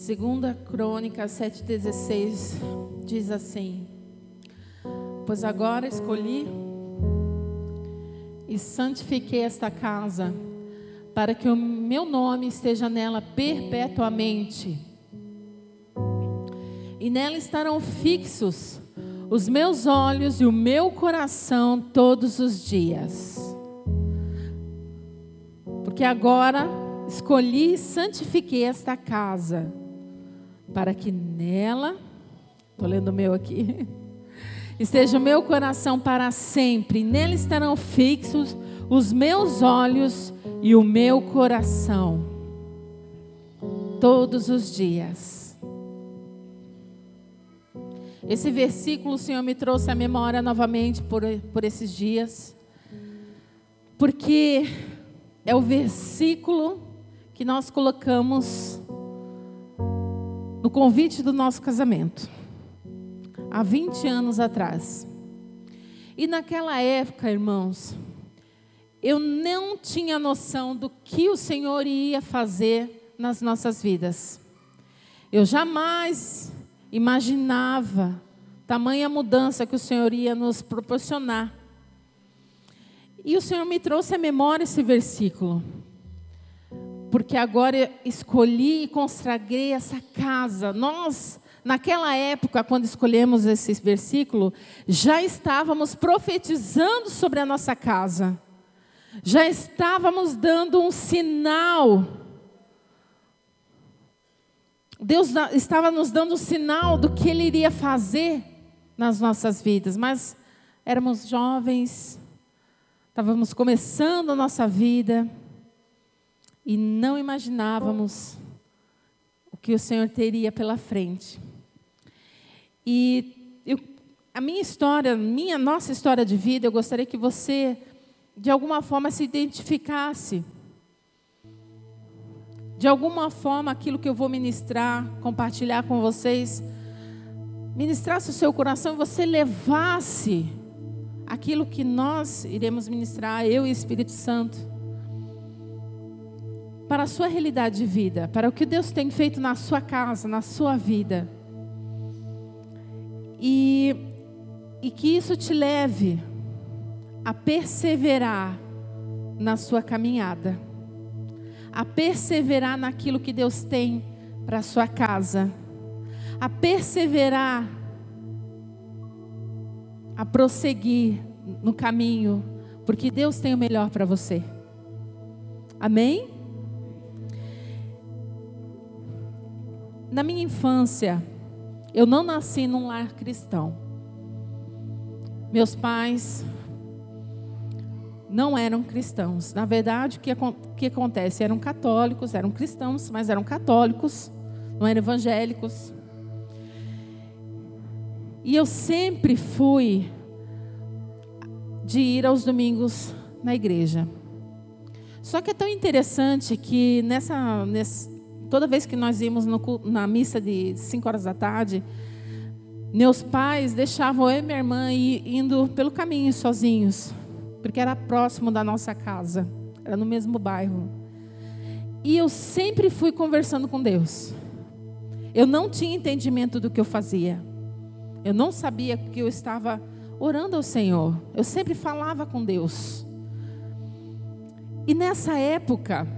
Segunda Crônica 7,16 diz assim: Pois agora escolhi e santifiquei esta casa, para que o meu nome esteja nela perpetuamente. E nela estarão fixos os meus olhos e o meu coração todos os dias. Porque agora escolhi e santifiquei esta casa para que nela, estou lendo o meu aqui, esteja o meu coração para sempre, nele estarão fixos os meus olhos e o meu coração, todos os dias. Esse versículo o Senhor me trouxe à memória novamente por, por esses dias, porque é o versículo que nós colocamos no convite do nosso casamento, há 20 anos atrás. E naquela época, irmãos, eu não tinha noção do que o Senhor ia fazer nas nossas vidas. Eu jamais imaginava tamanha mudança que o Senhor ia nos proporcionar. E o Senhor me trouxe à memória esse versículo porque agora escolhi e consagrei essa casa. Nós, naquela época, quando escolhemos esse versículo, já estávamos profetizando sobre a nossa casa, já estávamos dando um sinal. Deus estava nos dando um sinal do que Ele iria fazer nas nossas vidas, mas éramos jovens, estávamos começando a nossa vida e não imaginávamos o que o Senhor teria pela frente. E eu, a minha história, minha nossa história de vida, eu gostaria que você de alguma forma se identificasse. De alguma forma aquilo que eu vou ministrar, compartilhar com vocês, ministrasse o seu coração e você levasse aquilo que nós iremos ministrar, eu e Espírito Santo para a sua realidade de vida, para o que Deus tem feito na sua casa, na sua vida. E, e que isso te leve a perseverar na sua caminhada, a perseverar naquilo que Deus tem para a sua casa, a perseverar, a prosseguir no caminho, porque Deus tem o melhor para você. Amém? Na minha infância, eu não nasci num lar cristão. Meus pais não eram cristãos. Na verdade, o que, que acontece? Eram católicos, eram cristãos, mas eram católicos, não eram evangélicos. E eu sempre fui de ir aos domingos na igreja. Só que é tão interessante que nessa, nessa Toda vez que nós íamos no, na missa de 5 horas da tarde, meus pais deixavam eu e minha irmã ir, indo pelo caminho sozinhos, porque era próximo da nossa casa, era no mesmo bairro. E eu sempre fui conversando com Deus. Eu não tinha entendimento do que eu fazia. Eu não sabia que eu estava orando ao Senhor. Eu sempre falava com Deus. E nessa época,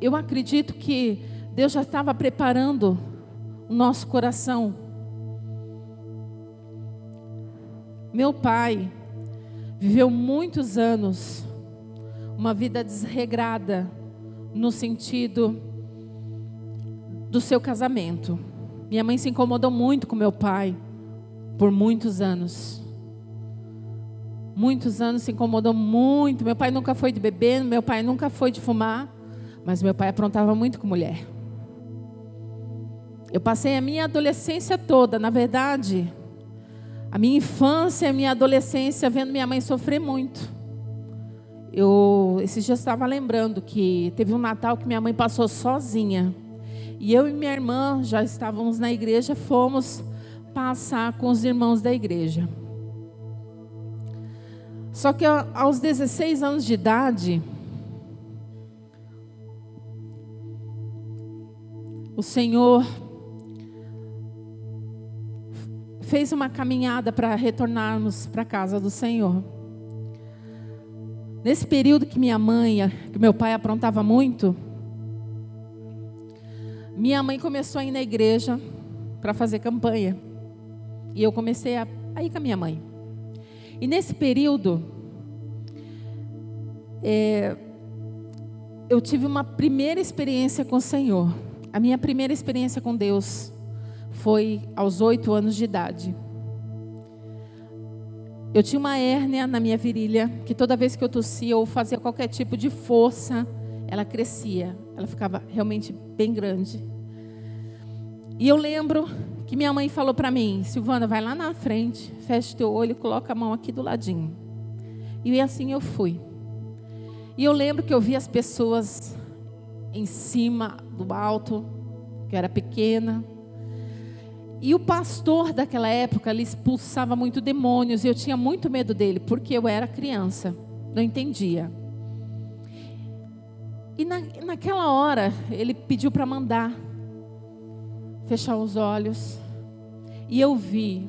eu acredito que Deus já estava preparando o nosso coração. Meu pai viveu muitos anos uma vida desregrada no sentido do seu casamento. Minha mãe se incomodou muito com meu pai por muitos anos. Muitos anos se incomodou muito. Meu pai nunca foi de beber, meu pai nunca foi de fumar. Mas meu pai aprontava muito com mulher. Eu passei a minha adolescência toda, na verdade, a minha infância a minha adolescência vendo minha mãe sofrer muito. Eu esses dias estava lembrando que teve um Natal que minha mãe passou sozinha. E eu e minha irmã já estávamos na igreja, fomos passar com os irmãos da igreja. Só que aos 16 anos de idade, o Senhor fez uma caminhada para retornarmos para a casa do Senhor. Nesse período que minha mãe, que meu pai aprontava muito, minha mãe começou a ir na igreja para fazer campanha. E eu comecei a, ir com a minha mãe. E nesse período, é, eu tive uma primeira experiência com o Senhor. A minha primeira experiência com Deus foi aos oito anos de idade. Eu tinha uma hérnia na minha virilha, que toda vez que eu tossia ou fazia qualquer tipo de força, ela crescia. Ela ficava realmente bem grande. E eu lembro que minha mãe falou para mim: Silvana, vai lá na frente, fecha teu olho e coloca a mão aqui do ladinho. E assim eu fui. E eu lembro que eu vi as pessoas em cima do alto, que eu era pequena. E o pastor daquela época, ele expulsava muito demônios, e eu tinha muito medo dele, porque eu era criança, não entendia. E na, naquela hora, ele pediu para mandar fechar os olhos, e eu vi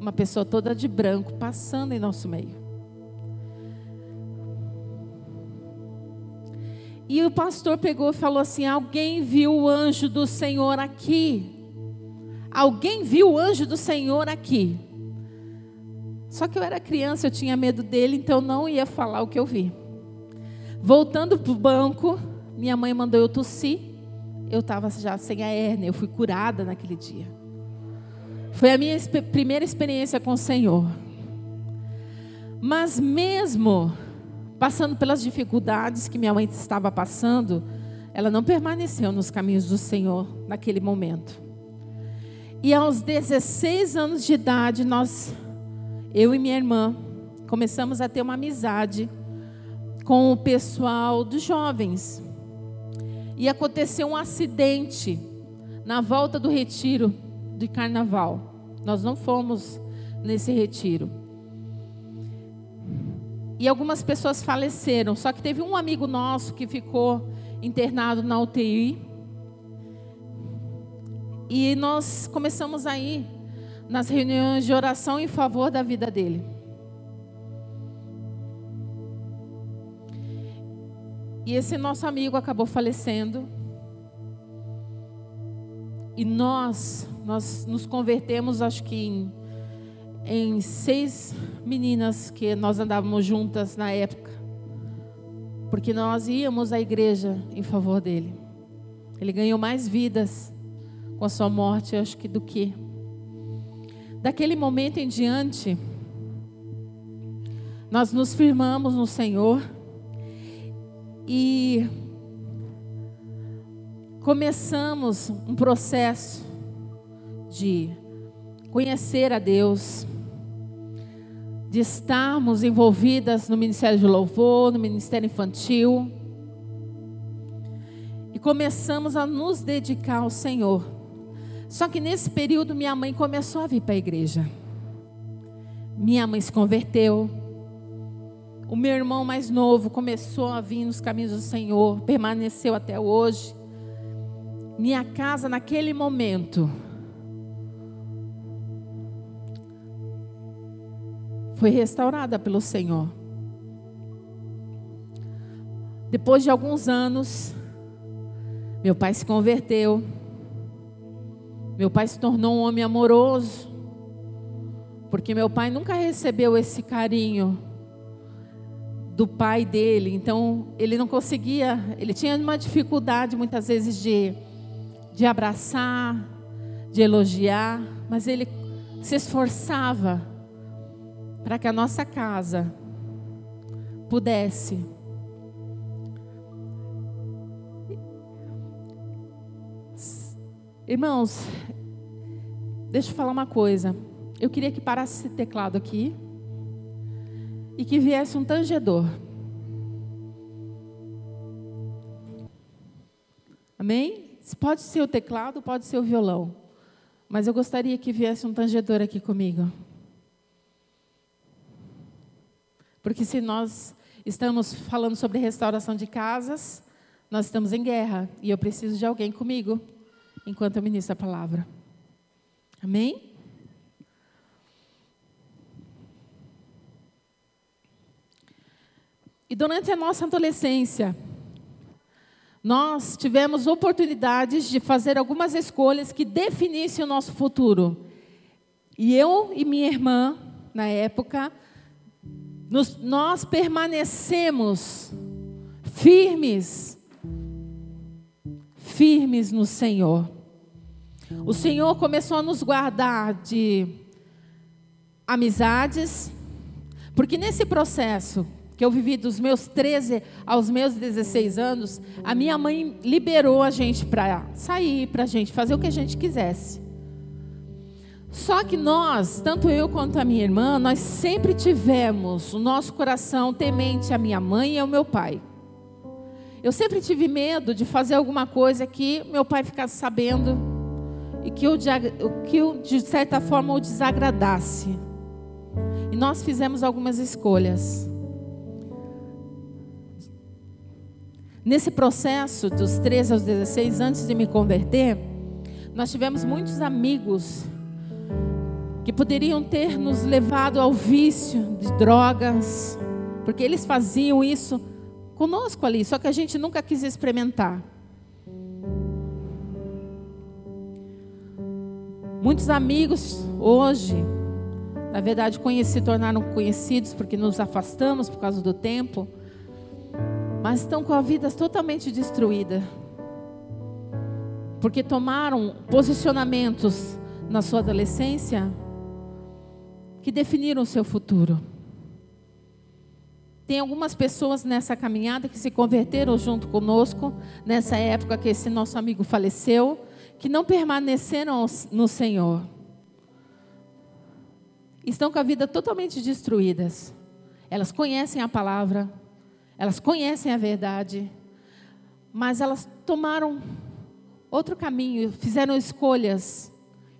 uma pessoa toda de branco passando em nosso meio. E o pastor pegou e falou assim: Alguém viu o anjo do Senhor aqui? Alguém viu o anjo do Senhor aqui? Só que eu era criança, eu tinha medo dele, então não ia falar o que eu vi. Voltando para o banco, minha mãe mandou eu tossir. Eu estava já sem a hérnia, eu fui curada naquele dia. Foi a minha primeira experiência com o Senhor. Mas mesmo passando pelas dificuldades que minha mãe estava passando, ela não permaneceu nos caminhos do Senhor naquele momento. E aos 16 anos de idade, nós, eu e minha irmã, começamos a ter uma amizade com o pessoal dos jovens. E aconteceu um acidente na volta do retiro de carnaval. Nós não fomos nesse retiro. E algumas pessoas faleceram. Só que teve um amigo nosso que ficou internado na UTI. E nós começamos a ir nas reuniões de oração em favor da vida dele. E esse nosso amigo acabou falecendo. E nós, nós nos convertemos, acho que em em seis meninas que nós andávamos juntas na época, porque nós íamos à igreja em favor dele. Ele ganhou mais vidas com a sua morte, acho que do que. Daquele momento em diante, nós nos firmamos no Senhor e começamos um processo de conhecer a Deus, de estarmos envolvidas no ministério de louvor, no ministério infantil. E começamos a nos dedicar ao Senhor. Só que nesse período minha mãe começou a vir para a igreja. Minha mãe se converteu. O meu irmão mais novo começou a vir nos caminhos do Senhor, permaneceu até hoje. Minha casa naquele momento foi restaurada pelo Senhor. Depois de alguns anos, meu pai se converteu. Meu pai se tornou um homem amoroso. Porque meu pai nunca recebeu esse carinho do pai dele. Então, ele não conseguia, ele tinha uma dificuldade muitas vezes de, de abraçar, de elogiar, mas ele se esforçava para que a nossa casa pudesse Irmãos, deixa eu falar uma coisa. Eu queria que parasse esse teclado aqui e que viesse um tangedor. Amém? Pode ser o teclado, pode ser o violão. Mas eu gostaria que viesse um tangedor aqui comigo. Porque se nós estamos falando sobre restauração de casas, nós estamos em guerra e eu preciso de alguém comigo enquanto eu ministro a palavra. Amém? E durante a nossa adolescência, nós tivemos oportunidades de fazer algumas escolhas que definissem o nosso futuro. E eu e minha irmã, na época, nos, nós permanecemos firmes, firmes no Senhor. O Senhor começou a nos guardar de amizades, porque nesse processo que eu vivi dos meus 13 aos meus 16 anos, a minha mãe liberou a gente para sair, para a gente fazer o que a gente quisesse. Só que nós, tanto eu quanto a minha irmã, nós sempre tivemos o nosso coração temente à minha mãe e ao meu pai. Eu sempre tive medo de fazer alguma coisa que meu pai ficasse sabendo e que eu, que eu de certa forma, o desagradasse. E nós fizemos algumas escolhas. Nesse processo dos 13 aos 16, antes de me converter, nós tivemos muitos amigos que poderiam ter nos levado ao vício de drogas, porque eles faziam isso conosco ali, só que a gente nunca quis experimentar. Muitos amigos hoje, na verdade, conheci, tornaram conhecidos porque nos afastamos por causa do tempo mas estão com a vida totalmente destruída. Porque tomaram posicionamentos na sua adolescência que definiram o seu futuro. Tem algumas pessoas nessa caminhada que se converteram junto conosco, nessa época que esse nosso amigo faleceu, que não permaneceram no Senhor. Estão com a vida totalmente destruídas. Elas conhecem a palavra, elas conhecem a verdade, mas elas tomaram outro caminho, fizeram escolhas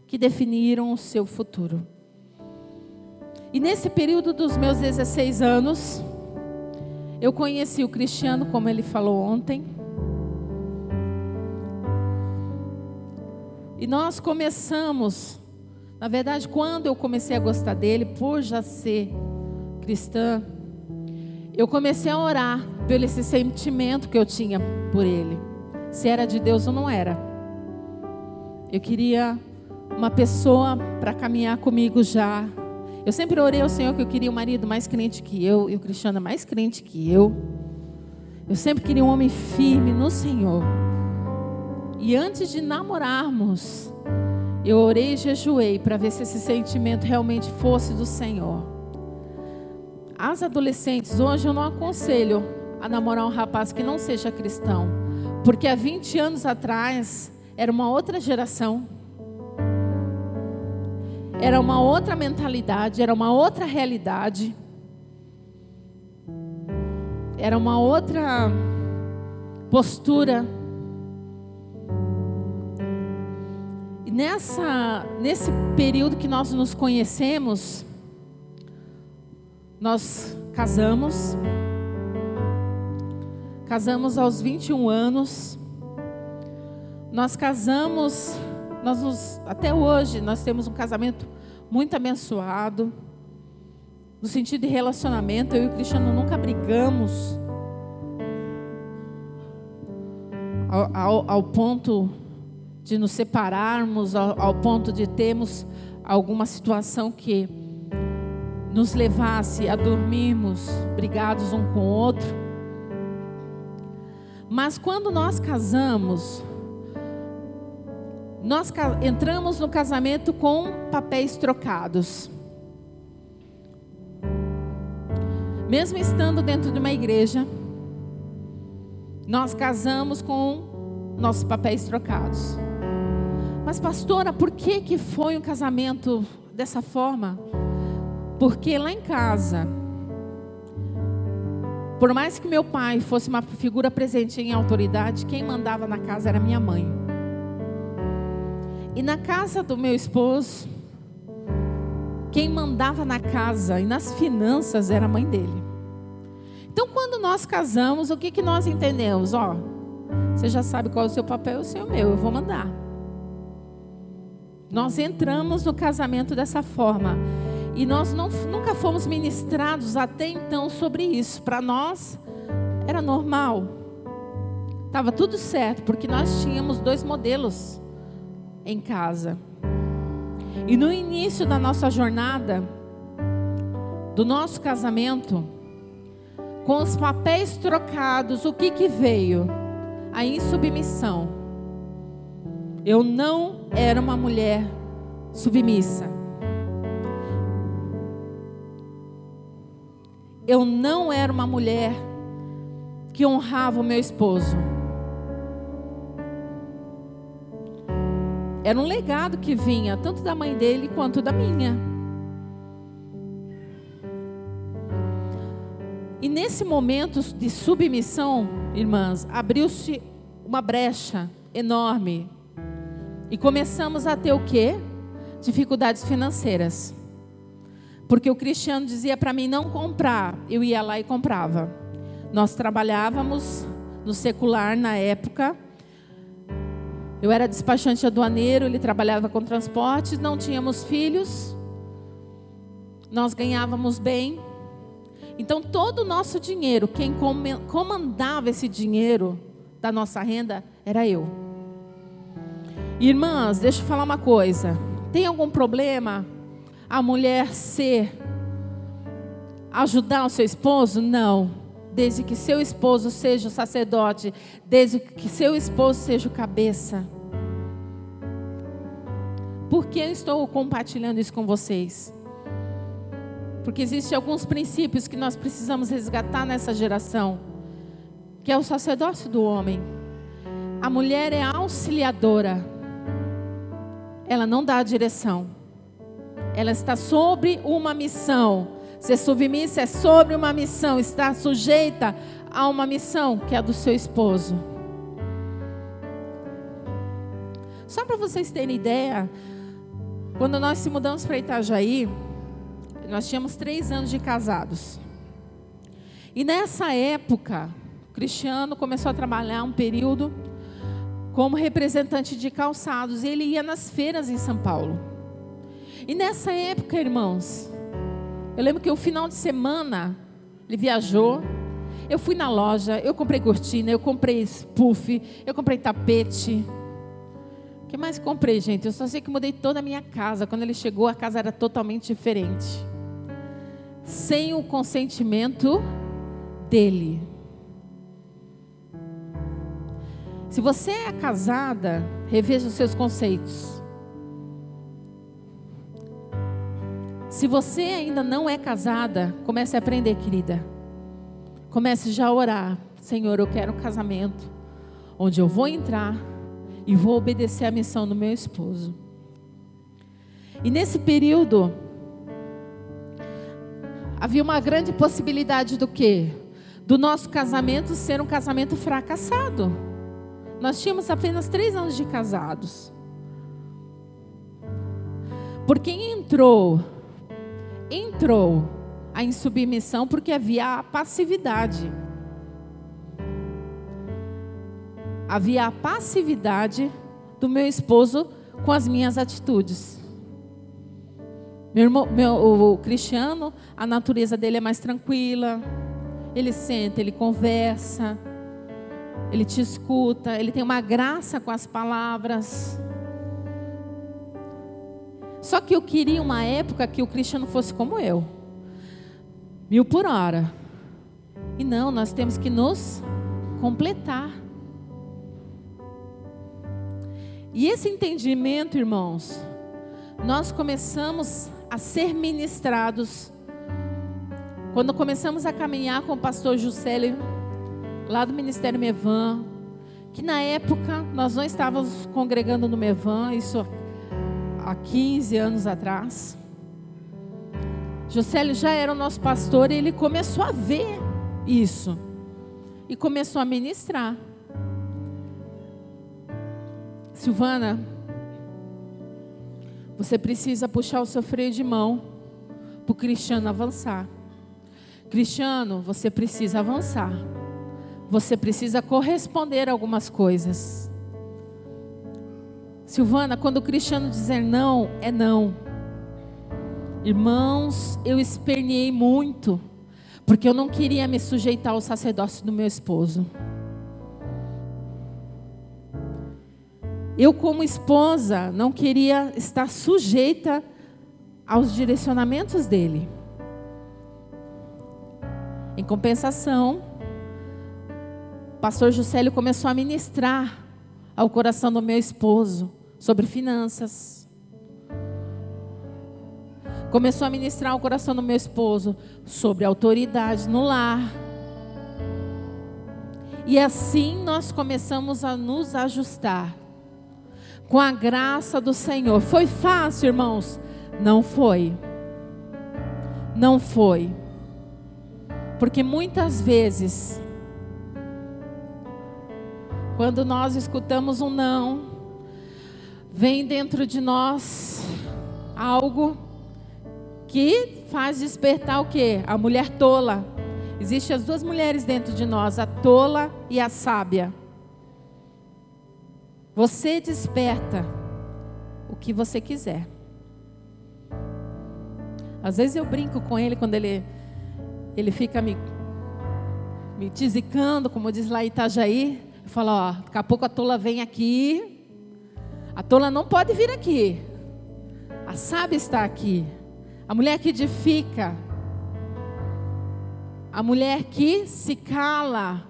que definiram o seu futuro. E nesse período dos meus 16 anos, eu conheci o Cristiano, como ele falou ontem. E nós começamos, na verdade, quando eu comecei a gostar dele, por já ser cristã, eu comecei a orar pelo esse sentimento que eu tinha por ele. Se era de Deus ou não era. Eu queria uma pessoa para caminhar comigo já. Eu sempre orei ao Senhor que eu queria um marido mais crente que eu e o Cristiano mais crente que eu. Eu sempre queria um homem firme no Senhor. E antes de namorarmos, eu orei e jejuei para ver se esse sentimento realmente fosse do Senhor as adolescentes, hoje eu não aconselho a namorar um rapaz que não seja cristão, porque há 20 anos atrás era uma outra geração, era uma outra mentalidade, era uma outra realidade, era uma outra postura. E nessa, nesse período que nós nos conhecemos, nós casamos. Casamos aos 21 anos. Nós casamos, nós nos, até hoje nós temos um casamento muito abençoado. No sentido de relacionamento, eu e o Cristiano nunca brigamos. Ao, ao, ao ponto de nos separarmos, ao, ao ponto de termos alguma situação que nos levasse a dormirmos brigados um com o outro. Mas quando nós casamos, nós entramos no casamento com papéis trocados. Mesmo estando dentro de uma igreja, nós casamos com nossos papéis trocados. Mas pastora, por que que foi um casamento dessa forma? Porque lá em casa, por mais que meu pai fosse uma figura presente em autoridade, quem mandava na casa era minha mãe. E na casa do meu esposo, quem mandava na casa e nas finanças era a mãe dele. Então, quando nós casamos, o que, que nós entendemos? Ó, você já sabe qual é o seu papel o seu meu, eu vou mandar. Nós entramos no casamento dessa forma. E nós não, nunca fomos ministrados até então sobre isso. Para nós era normal. Estava tudo certo, porque nós tínhamos dois modelos em casa. E no início da nossa jornada, do nosso casamento, com os papéis trocados, o que que veio? A insubmissão. Eu não era uma mulher submissa. Eu não era uma mulher que honrava o meu esposo. Era um legado que vinha, tanto da mãe dele quanto da minha. E nesse momento de submissão, irmãs, abriu-se uma brecha enorme. E começamos a ter o quê? Dificuldades financeiras. Porque o Cristiano dizia para mim não comprar, eu ia lá e comprava. Nós trabalhávamos no secular na época eu era despachante aduaneiro, ele trabalhava com transportes, não tínhamos filhos, nós ganhávamos bem. Então, todo o nosso dinheiro, quem comandava esse dinheiro da nossa renda era eu. Irmãs, deixa eu falar uma coisa. Tem algum problema a mulher ser ajudar o seu esposo? Não. Desde que seu esposo seja o sacerdote, desde que seu esposo seja o cabeça. Por que eu estou compartilhando isso com vocês? Porque existem alguns princípios que nós precisamos resgatar nessa geração, que é o sacerdócio do homem. A mulher é auxiliadora. Ela não dá a direção. Ela está sobre uma missão. Ser submissa é sobre uma missão, está sujeita a uma missão que é a do seu esposo. Só para vocês terem ideia, quando nós se mudamos para Itajaí, nós tínhamos três anos de casados. E nessa época, o Cristiano começou a trabalhar um período como representante de calçados. E ele ia nas feiras em São Paulo. E nessa época, irmãos, eu lembro que o final de semana ele viajou. Eu fui na loja, eu comprei cortina, eu comprei puff, eu comprei tapete. O que mais comprei, gente? Eu só sei que mudei toda a minha casa. Quando ele chegou, a casa era totalmente diferente. Sem o consentimento dele. Se você é casada, reveja os seus conceitos. Se você ainda não é casada, comece a aprender, querida. Comece já a orar. Senhor, eu quero um casamento onde eu vou entrar e vou obedecer a missão do meu esposo. E nesse período havia uma grande possibilidade do quê? Do nosso casamento ser um casamento fracassado. Nós tínhamos apenas três anos de casados. Por quem entrou entrou a insubmissão porque havia a passividade. Havia a passividade do meu esposo com as minhas atitudes. Meu irmão, meu, o, o Cristiano, a natureza dele é mais tranquila. Ele senta, ele conversa, ele te escuta, ele tem uma graça com as palavras. Só que eu queria uma época que o cristiano fosse como eu. Mil por hora. E não, nós temos que nos completar. E esse entendimento, irmãos, nós começamos a ser ministrados quando começamos a caminhar com o pastor Juscelio, lá do Ministério Mevan, que na época nós não estávamos congregando no Mevan, isso há 15 anos atrás. Josélio já era o nosso pastor e ele começou a ver isso. E começou a ministrar. Silvana, você precisa puxar o seu freio de mão para o Cristiano avançar. Cristiano, você precisa avançar. Você precisa corresponder a algumas coisas. Silvana, quando o cristiano dizer não, é não. Irmãos, eu esperneei muito, porque eu não queria me sujeitar ao sacerdócio do meu esposo. Eu, como esposa, não queria estar sujeita aos direcionamentos dele. Em compensação, o pastor Juscelio começou a ministrar ao coração do meu esposo sobre finanças. Começou a ministrar ao coração do meu esposo sobre autoridade no lar. E assim nós começamos a nos ajustar com a graça do Senhor. Foi fácil, irmãos? Não foi. Não foi. Porque muitas vezes quando nós escutamos um não, vem dentro de nós algo que faz despertar o quê? A mulher tola. Existem as duas mulheres dentro de nós, a tola e a sábia. Você desperta o que você quiser. Às vezes eu brinco com ele quando ele, ele fica me, me tizicando, como diz lá Itajaí. Fala, ó, daqui a pouco a tola vem aqui. A tola não pode vir aqui. A sábia está aqui. A mulher que edifica. A mulher que se cala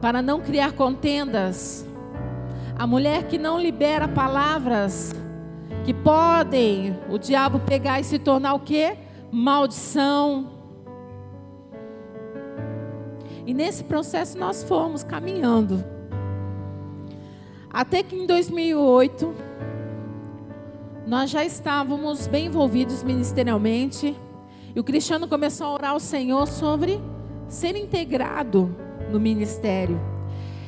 para não criar contendas. A mulher que não libera palavras que podem o diabo pegar e se tornar o quê? Maldição e nesse processo nós fomos caminhando. Até que em 2008, nós já estávamos bem envolvidos ministerialmente. E o Cristiano começou a orar ao Senhor sobre ser integrado no ministério.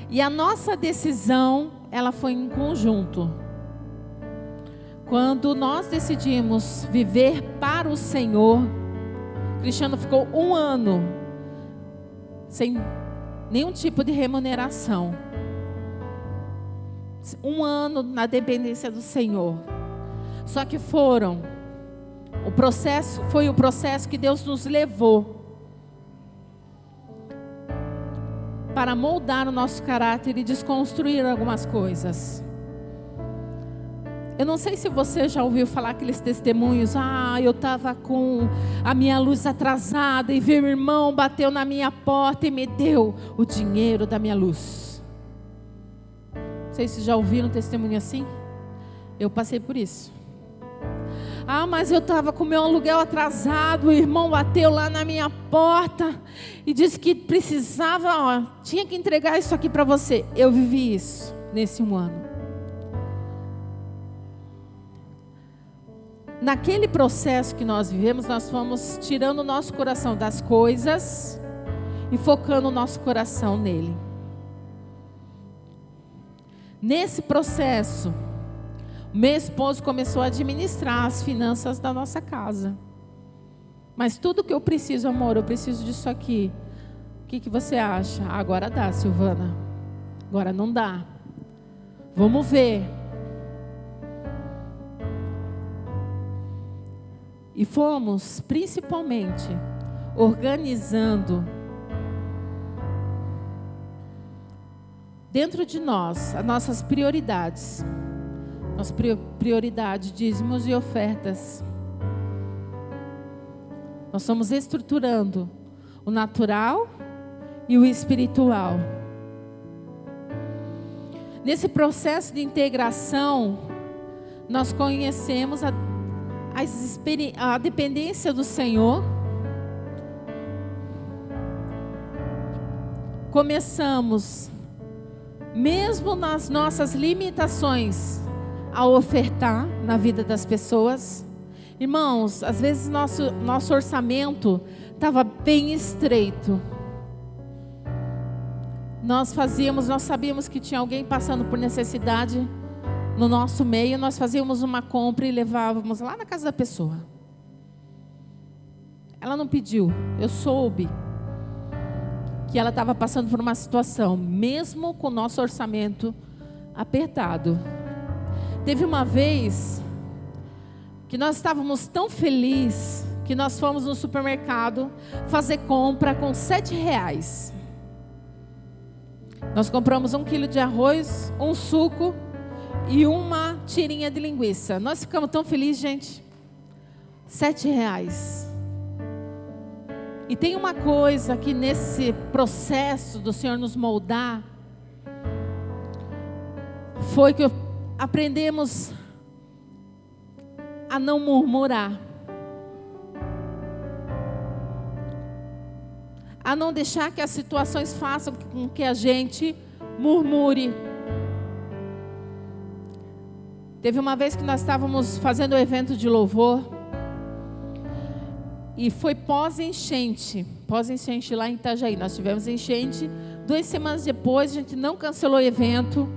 E a nossa decisão, ela foi em conjunto. Quando nós decidimos viver para o Senhor, o Cristiano ficou um ano sem nenhum tipo de remuneração. Um ano na dependência do Senhor. Só que foram. O processo foi o processo que Deus nos levou para moldar o nosso caráter e desconstruir algumas coisas. Eu não sei se você já ouviu falar aqueles testemunhos. Ah, eu estava com a minha luz atrasada e veio irmão, bateu na minha porta e me deu o dinheiro da minha luz. Sei se já ouviram testemunho assim. Eu passei por isso. Ah, mas eu estava com meu aluguel atrasado, o irmão bateu lá na minha porta e disse que precisava, ó, tinha que entregar isso aqui para você. Eu vivi isso nesse um ano. naquele processo que nós vivemos, nós fomos tirando o nosso coração das coisas e focando o nosso coração nele. Nesse processo, meu esposo começou a administrar as finanças da nossa casa. Mas tudo que eu preciso, amor, eu preciso disso aqui. O que, que você acha? Agora dá, Silvana. Agora não dá. Vamos ver. E fomos principalmente organizando dentro de nós as nossas prioridades. Nossa prioridade, dízimos e ofertas. Nós estamos estruturando o natural e o espiritual. Nesse processo de integração, nós conhecemos a a dependência do Senhor. Começamos, mesmo nas nossas limitações, a ofertar na vida das pessoas. Irmãos, às vezes nosso, nosso orçamento estava bem estreito. Nós fazíamos, nós sabíamos que tinha alguém passando por necessidade no nosso meio, nós fazíamos uma compra e levávamos lá na casa da pessoa. Ela não pediu, eu soube que ela estava passando por uma situação, mesmo com o nosso orçamento apertado. Teve uma vez que nós estávamos tão felizes que nós fomos no supermercado fazer compra com sete reais. Nós compramos um quilo de arroz, um suco e uma tirinha de linguiça. Nós ficamos tão felizes, gente. Sete reais. E tem uma coisa que nesse processo do Senhor nos moldar, foi que aprendemos a não murmurar. A não deixar que as situações façam com que a gente murmure. Teve uma vez que nós estávamos fazendo o um evento de louvor. E foi pós-enchente. Pós-enchente lá em Itajaí. Nós tivemos enchente. Duas semanas depois, a gente não cancelou o evento.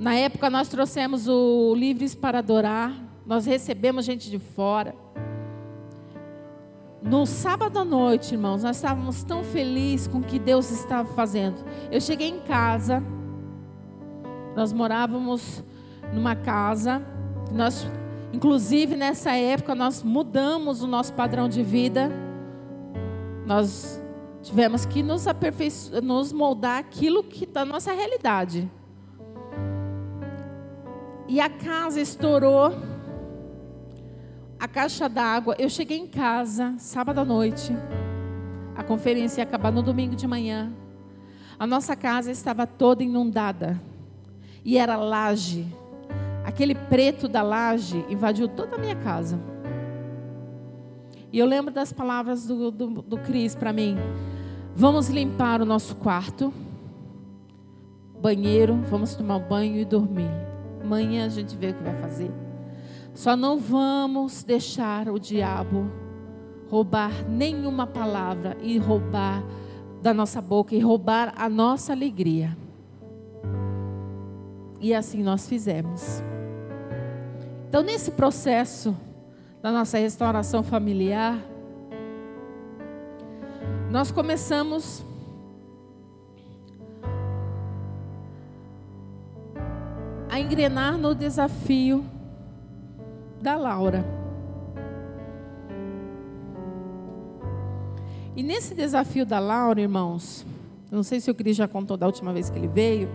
Na época, nós trouxemos o Livres para Adorar. Nós recebemos gente de fora. No sábado à noite, irmãos, nós estávamos tão felizes com o que Deus estava fazendo. Eu cheguei em casa. Nós morávamos numa casa. Nós, inclusive nessa época, nós mudamos o nosso padrão de vida. Nós tivemos que nos, aperfeiçoar, nos moldar aquilo que da nossa realidade. E a casa estourou. A caixa d'água. Eu cheguei em casa sábado à noite. A conferência ia acabar no domingo de manhã. A nossa casa estava toda inundada. E era laje. Aquele preto da laje invadiu toda a minha casa. E eu lembro das palavras do, do, do Cris para mim. Vamos limpar o nosso quarto, banheiro, vamos tomar banho e dormir. Amanhã a gente vê o que vai fazer. Só não vamos deixar o diabo roubar nenhuma palavra e roubar da nossa boca e roubar a nossa alegria. E assim nós fizemos. Então, nesse processo da nossa restauração familiar, nós começamos a engrenar no desafio da Laura. E nesse desafio da Laura, irmãos, não sei se o Cris já contou da última vez que ele veio,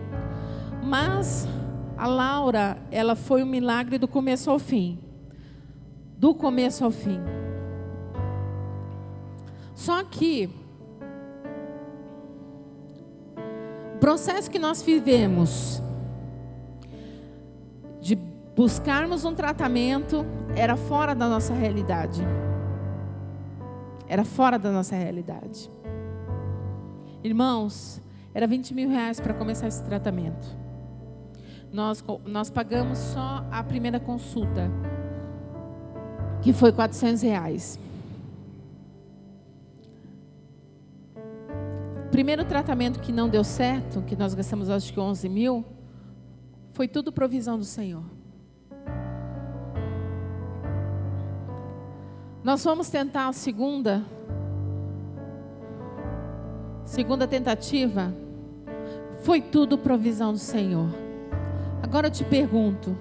mas a Laura, ela foi um milagre do começo ao fim. Do começo ao fim. Só que o processo que nós vivemos de buscarmos um tratamento era fora da nossa realidade. Era fora da nossa realidade. Irmãos, era 20 mil reais para começar esse tratamento. Nós, nós pagamos só a primeira consulta, que foi 400 reais. Primeiro tratamento que não deu certo, que nós gastamos acho que 11 mil, foi tudo provisão do Senhor. Nós vamos tentar a segunda. Segunda tentativa. Foi tudo provisão do Senhor. Agora eu te pergunto: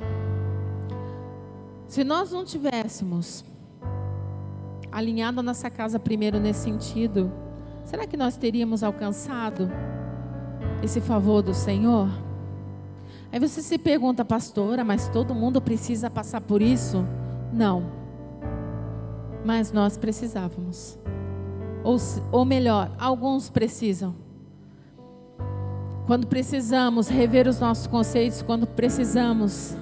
se nós não tivéssemos alinhado a nossa casa primeiro nesse sentido, será que nós teríamos alcançado esse favor do Senhor? Aí você se pergunta, pastora, mas todo mundo precisa passar por isso? Não. Mas nós precisávamos. Ou, ou melhor, alguns precisam. Quando precisamos rever os nossos conceitos, quando precisamos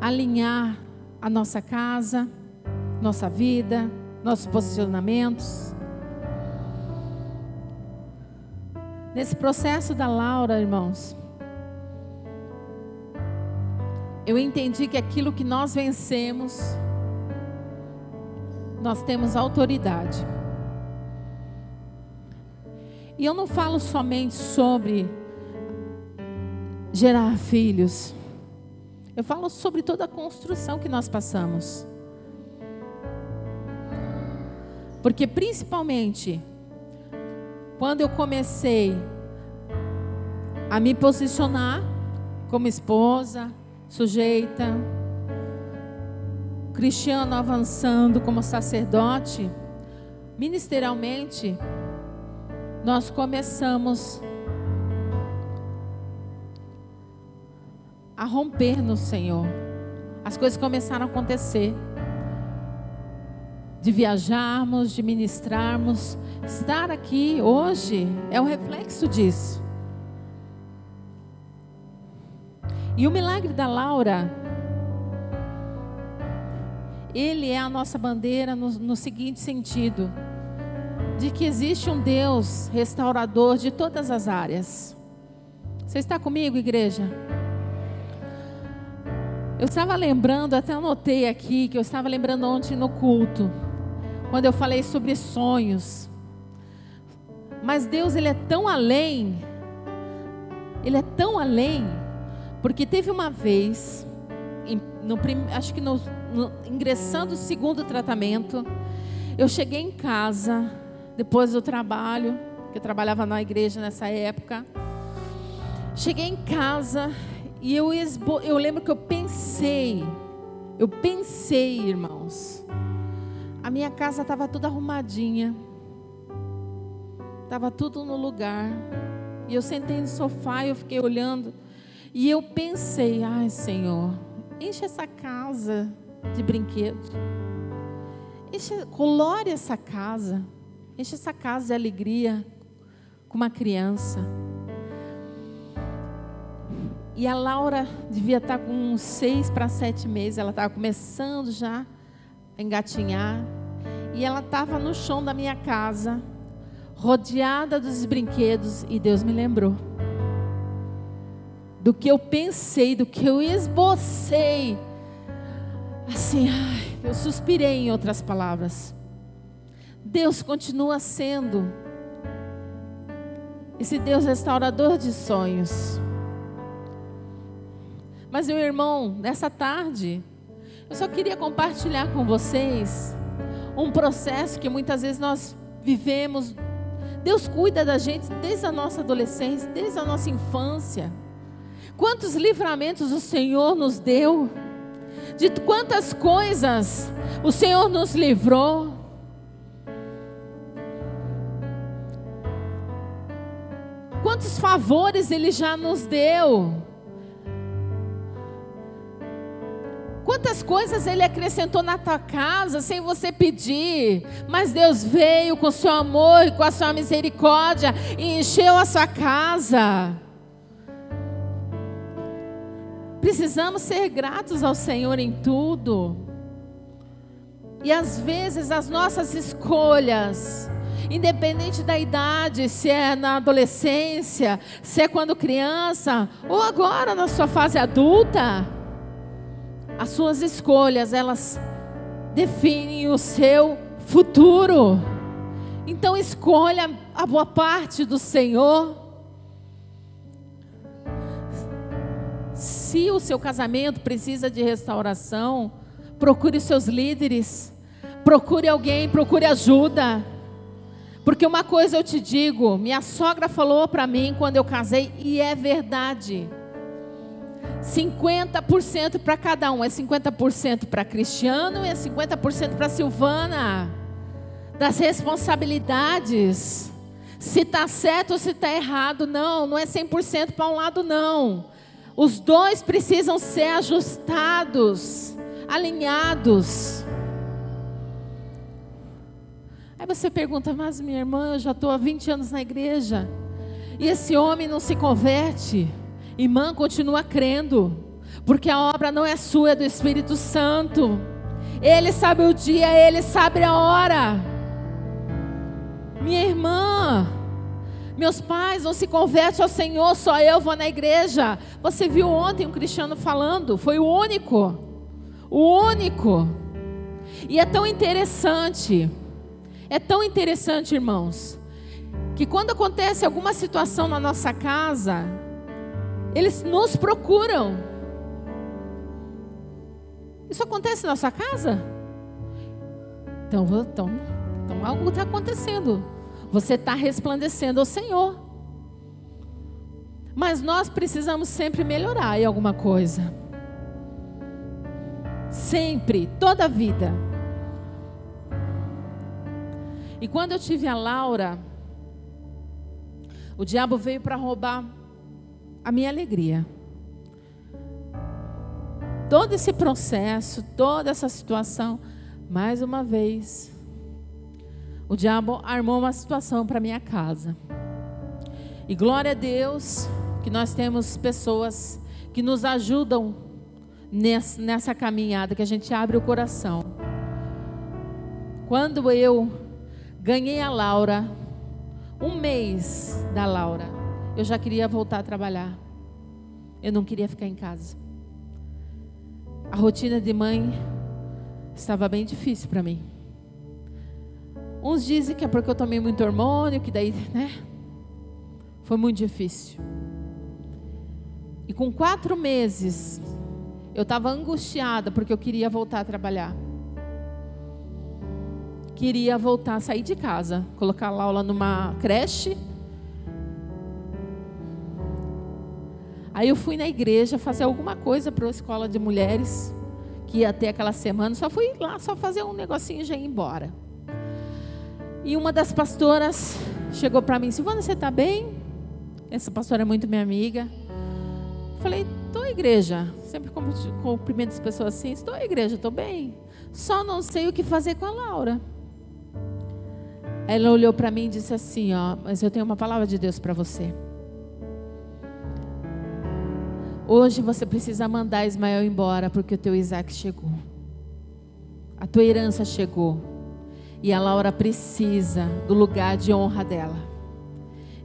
alinhar a nossa casa, nossa vida, nossos posicionamentos. Nesse processo da Laura, irmãos, eu entendi que aquilo que nós vencemos, nós temos autoridade. E eu não falo somente sobre gerar filhos. Eu falo sobre toda a construção que nós passamos. Porque principalmente quando eu comecei a me posicionar como esposa, sujeita, Cristiano avançando como sacerdote, ministerialmente, nós começamos a romper no Senhor. As coisas começaram a acontecer. De viajarmos, de ministrarmos, estar aqui hoje é um reflexo disso. E o milagre da Laura, ele é a nossa bandeira no, no seguinte sentido: de que existe um Deus restaurador de todas as áreas. Você está comigo, igreja? Eu estava lembrando, até anotei aqui, que eu estava lembrando ontem no culto, quando eu falei sobre sonhos. Mas Deus, Ele é tão além, Ele é tão além, porque teve uma vez, no, acho que no, no, ingressando o segundo tratamento, eu cheguei em casa, depois do trabalho, que eu trabalhava na igreja nessa época. Cheguei em casa e eu, eu lembro que eu pensei, eu pensei, irmãos, a minha casa estava toda arrumadinha, estava tudo no lugar. E eu sentei no sofá e eu fiquei olhando. E eu pensei, ai Senhor, enche essa casa de brinquedos. Enche, colore essa casa. Enche essa casa de alegria com uma criança. E a Laura devia estar com uns seis para sete meses. Ela estava começando já a engatinhar. E ela estava no chão da minha casa, rodeada dos brinquedos. E Deus me lembrou do que eu pensei, do que eu esbocei. Assim, ai, eu suspirei em outras palavras. Deus continua sendo esse Deus restaurador de sonhos. Mas, meu irmão, nessa tarde, eu só queria compartilhar com vocês um processo que muitas vezes nós vivemos. Deus cuida da gente desde a nossa adolescência, desde a nossa infância. Quantos livramentos o Senhor nos deu, de quantas coisas o Senhor nos livrou. Quantos favores Ele já nos deu. Quantas coisas Ele acrescentou na tua casa sem você pedir, mas Deus veio com seu amor e com a sua misericórdia e encheu a sua casa. Precisamos ser gratos ao Senhor em tudo. E às vezes as nossas escolhas, independente da idade, se é na adolescência, se é quando criança, ou agora na sua fase adulta, as suas escolhas, elas definem o seu futuro. Então escolha a boa parte do Senhor. Se o seu casamento precisa de restauração, procure seus líderes, procure alguém, procure ajuda. Porque uma coisa eu te digo, minha sogra falou para mim quando eu casei, e é verdade. 50% para cada um, é 50% para Cristiano e é 50% para Silvana. Das responsabilidades. Se está certo ou se está errado, não, não é 100% para um lado, não. Os dois precisam ser ajustados, alinhados. Aí você pergunta, mas minha irmã, eu já estou há 20 anos na igreja, e esse homem não se converte. Irmã, continua crendo, porque a obra não é sua, é do Espírito Santo. Ele sabe o dia, ele sabe a hora. Minha irmã, meus pais não se convertem ao Senhor, só eu vou na igreja. Você viu ontem um cristiano falando, foi o único. O único. E é tão interessante, é tão interessante, irmãos, que quando acontece alguma situação na nossa casa, eles nos procuram. Isso acontece na sua casa? Então, então, então algo está acontecendo. Você está resplandecendo ao Senhor. Mas nós precisamos sempre melhorar em alguma coisa. Sempre, toda a vida. E quando eu tive a Laura, o diabo veio para roubar a minha alegria. Todo esse processo, toda essa situação, mais uma vez, o diabo armou uma situação para minha casa. E glória a Deus que nós temos pessoas que nos ajudam nessa, caminhada, que a gente abre o coração. Quando eu ganhei a Laura, um mês da Laura, eu já queria voltar a trabalhar. Eu não queria ficar em casa. A rotina de mãe estava bem difícil para mim. Uns dizem que é porque eu tomei muito hormônio, que daí, né? Foi muito difícil. E com quatro meses, eu estava angustiada porque eu queria voltar a trabalhar. Queria voltar a sair de casa, colocar a Laura numa creche. Aí eu fui na igreja fazer alguma coisa para a escola de mulheres, que ia ter aquela semana. Só fui lá, só fazer um negocinho e já ir embora. E uma das pastoras chegou para mim, Silvana, você está bem? Essa pastora é muito minha amiga. Falei, estou à igreja. Sempre cumprimento as pessoas assim, estou à igreja, estou bem. Só não sei o que fazer com a Laura. Ela olhou para mim e disse assim, ó, mas eu tenho uma palavra de Deus para você. Hoje você precisa mandar Ismael embora porque o teu Isaac chegou. A tua herança chegou. E a Laura precisa do lugar de honra dela.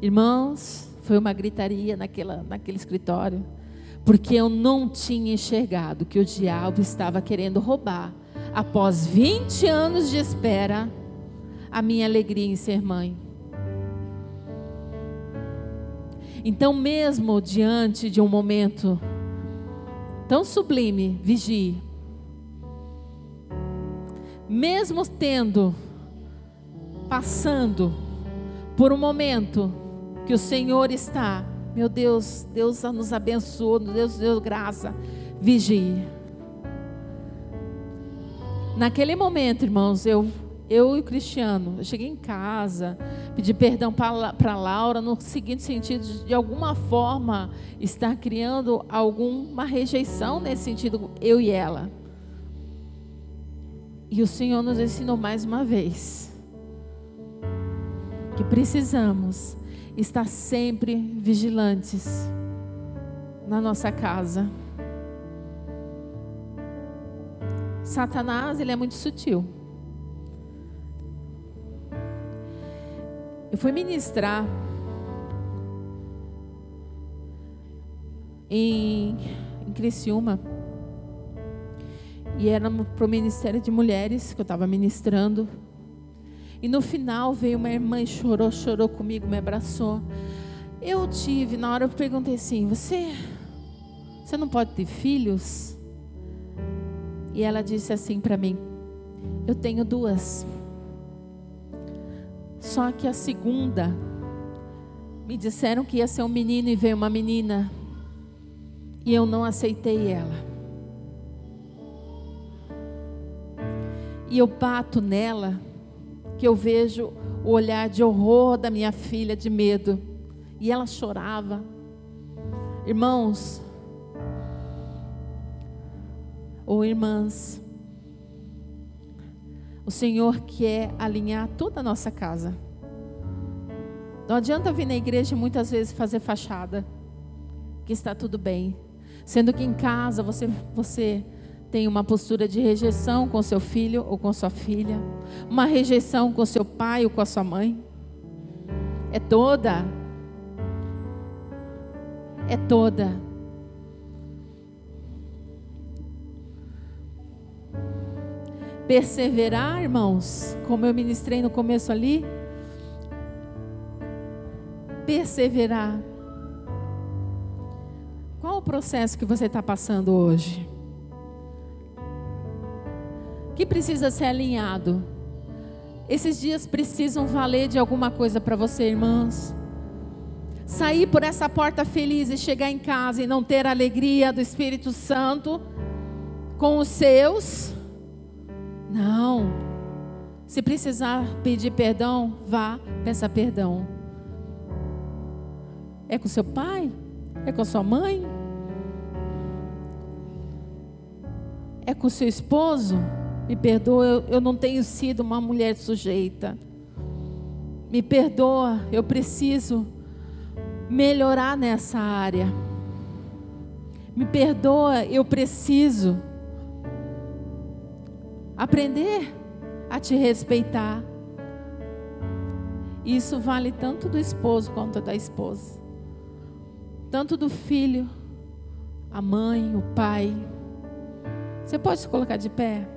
Irmãos, foi uma gritaria naquela, naquele escritório, porque eu não tinha enxergado que o diabo estava querendo roubar, após 20 anos de espera, a minha alegria em ser mãe. Então, mesmo diante de um momento tão sublime, vigie. Mesmo tendo passando por um momento que o Senhor está, meu Deus, Deus nos abençoou, Deus deu graça, vigie. Naquele momento, irmãos, eu, eu e o Cristiano, eu cheguei em casa, pedi perdão para Laura, no seguinte sentido, de, alguma forma estar criando alguma rejeição nesse sentido, eu e ela. E o Senhor nos ensinou mais uma vez que precisamos estar sempre vigilantes na nossa casa. Satanás, ele é muito sutil. Eu fui ministrar em, em Criciúma. E era para o Ministério de Mulheres que eu estava ministrando. E no final veio uma irmã e chorou, chorou comigo, me abraçou. Eu tive, na hora eu perguntei assim: Você, você não pode ter filhos? E ela disse assim para mim: Eu tenho duas. Só que a segunda, me disseram que ia ser um menino e veio uma menina. E eu não aceitei ela. E eu bato nela que eu vejo o olhar de horror da minha filha, de medo. E ela chorava. Irmãos, ou irmãs, o Senhor quer alinhar toda a nossa casa. Não adianta vir na igreja muitas vezes fazer fachada, que está tudo bem, sendo que em casa você você tem uma postura de rejeição com seu filho ou com sua filha, uma rejeição com seu pai ou com a sua mãe. É toda. É toda. Perseverar, irmãos, como eu ministrei no começo ali. Perseverar. Qual o processo que você está passando hoje? que precisa ser alinhado. Esses dias precisam valer de alguma coisa para você, irmãs. sair por essa porta feliz e chegar em casa e não ter a alegria do Espírito Santo com os seus? Não. Se precisar pedir perdão, vá, peça perdão. É com seu pai? É com sua mãe? É com seu esposo? Me perdoa, eu, eu não tenho sido uma mulher sujeita. Me perdoa, eu preciso melhorar nessa área. Me perdoa, eu preciso aprender a te respeitar. Isso vale tanto do esposo quanto da esposa, tanto do filho, a mãe, o pai. Você pode se colocar de pé?